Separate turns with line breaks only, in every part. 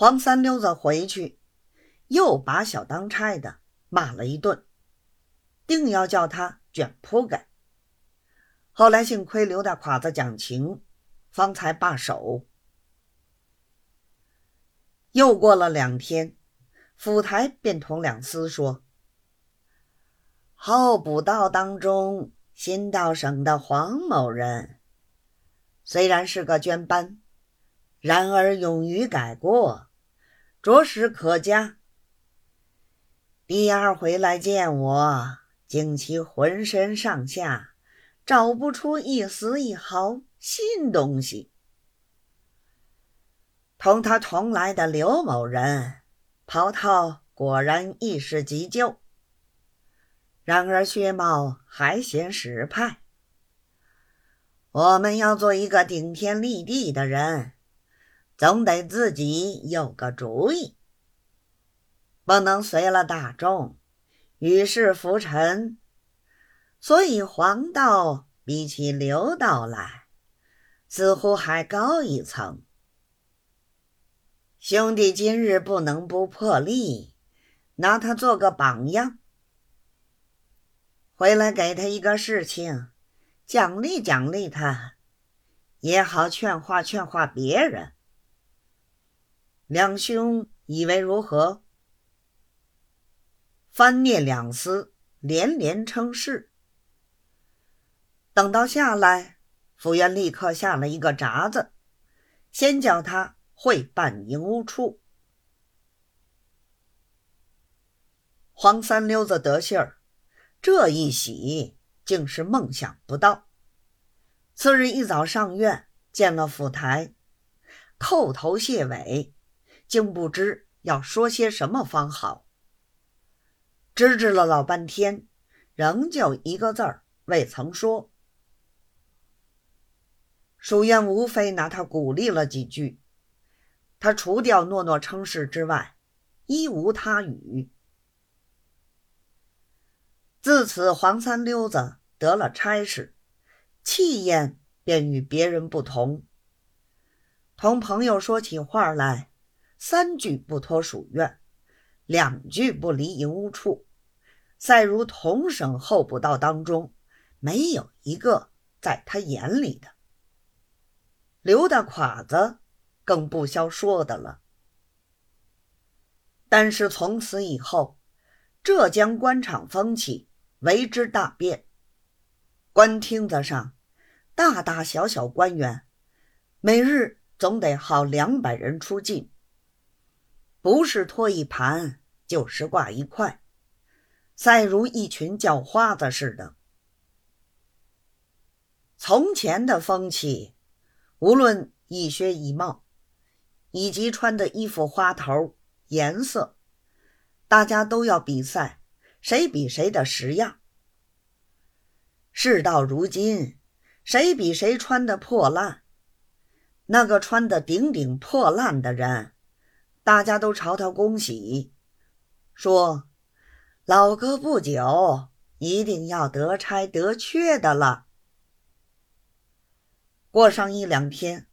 黄三溜子回去，又把小当差的骂了一顿，定要叫他卷铺盖。后来幸亏刘大胯子讲情，方才罢手。又过了两天，府台便同两司说：“候补道当中，新到省的黄某人，虽然是个捐班，然而勇于改过，着实可嘉。第二回来见我，惊其浑身上下找不出一丝一毫新东西。”同他同来的刘某人，袍套果然一时急旧，然而薛茂还嫌实派。我们要做一个顶天立地的人，总得自己有个主意，不能随了大众，与世浮沉。所以黄道比起刘道来，似乎还高一层。兄弟，今日不能不破例，拿他做个榜样。回来给他一个事情，奖励奖励他，也好劝化劝化别人。两兄以为如何？翻念两思，连连称是。等到下来，府院立刻下了一个札子，先叫他。会办营屋处，黄三溜子得信儿，这一喜竟是梦想不到。次日一早上院见了府台，叩头谢尾，竟不知要说些什么方好。支支了老半天，仍旧一个字儿未曾说。书院无非拿他鼓励了几句。他除掉诺诺称是之外，一无他语。自此，黄三溜子得了差事，气焰便与别人不同。同朋友说起话来，三句不脱属院，两句不离营屋处。赛如同省候补道当中，没有一个在他眼里的。刘大胯子。更不消说的了。但是从此以后，浙江官场风气为之大变。官厅子上，大大小小官员，每日总得好两百人出进，不是拖一盘，就是挂一块，赛如一群叫花子似的。从前的风气，无论一靴一帽。以及穿的衣服花头颜色，大家都要比赛，谁比谁的实样。事到如今，谁比谁穿的破烂，那个穿的顶顶破烂的人，大家都朝他恭喜，说：“老哥不久一定要得差得缺的了。”过上一两天，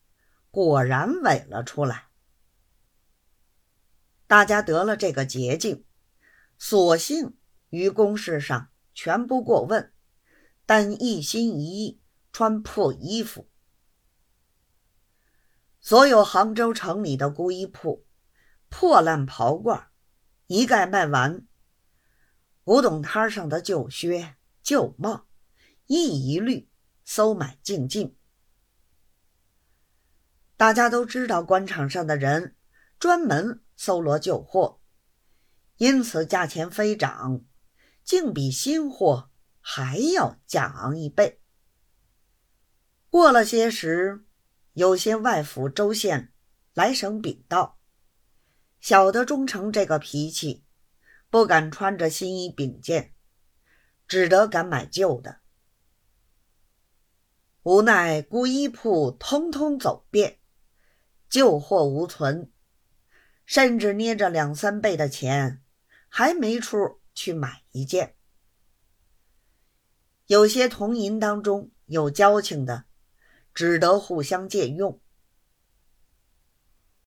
果然萎了出来。大家得了这个捷径，索性于公事上全不过问，但一心一意穿破衣服。所有杭州城里的孤衣铺、破烂袍褂，一概卖完。古董摊上的旧靴、旧帽，一一律搜买净尽。大家都知道，官场上的人专门。搜罗旧货，因此价钱飞涨，竟比新货还要价昂一倍。过了些时，有些外府州县来省禀道，晓得忠诚这个脾气，不敢穿着新衣禀见，只得敢买旧的。无奈孤衣铺通通走遍，旧货无存。甚至捏着两三倍的钱，还没处去买一件。有些铜银当中有交情的，只得互相借用。